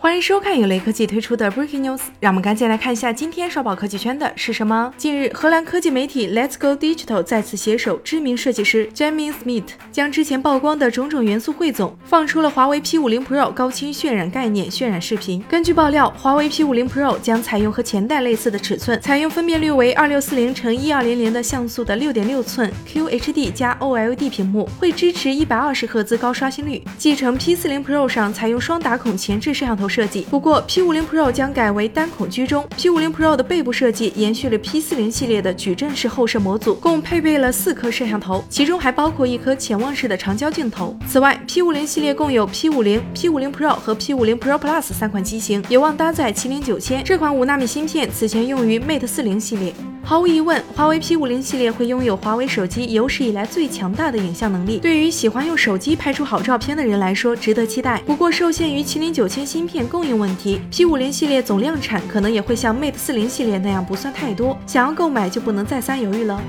欢迎收看由雷科技推出的 Breaking News，让我们赶紧来看一下今天刷爆科技圈的是什么。近日，荷兰科技媒体 Let's Go Digital 再次携手知名设计师 Jamie Smith，将之前曝光的种种元素汇总，放出了华为 P50 Pro 高清渲染概念渲染视频。根据爆料，华为 P50 Pro 将采用和前代类似的尺寸，采用分辨率为2640乘1200的像素的6.6寸 QHD 加 OLED 屏幕，会支持一百二十赫兹高刷新率，继承 P40 Pro 上采用双打孔前置摄像头。设计不过，P50 Pro 将改为单孔居中。P50 Pro 的背部设计延续了 P40 系列的矩阵式后摄模组，共配备了四颗摄像头，其中还包括一颗潜望式的长焦镜头。此外，P50 系列共有 P50、P50 Pro 和 P50 Pro Plus 三款机型，有望搭载麒麟九千这款五纳米芯片，此前用于 Mate 40系列。毫无疑问，华为 P50 系列会拥有华为手机有史以来最强大的影像能力，对于喜欢用手机拍出好照片的人来说，值得期待。不过，受限于麒麟九千芯片供应问题，P50 系列总量产可能也会像 Mate 40系列那样不算太多，想要购买就不能再三犹豫了。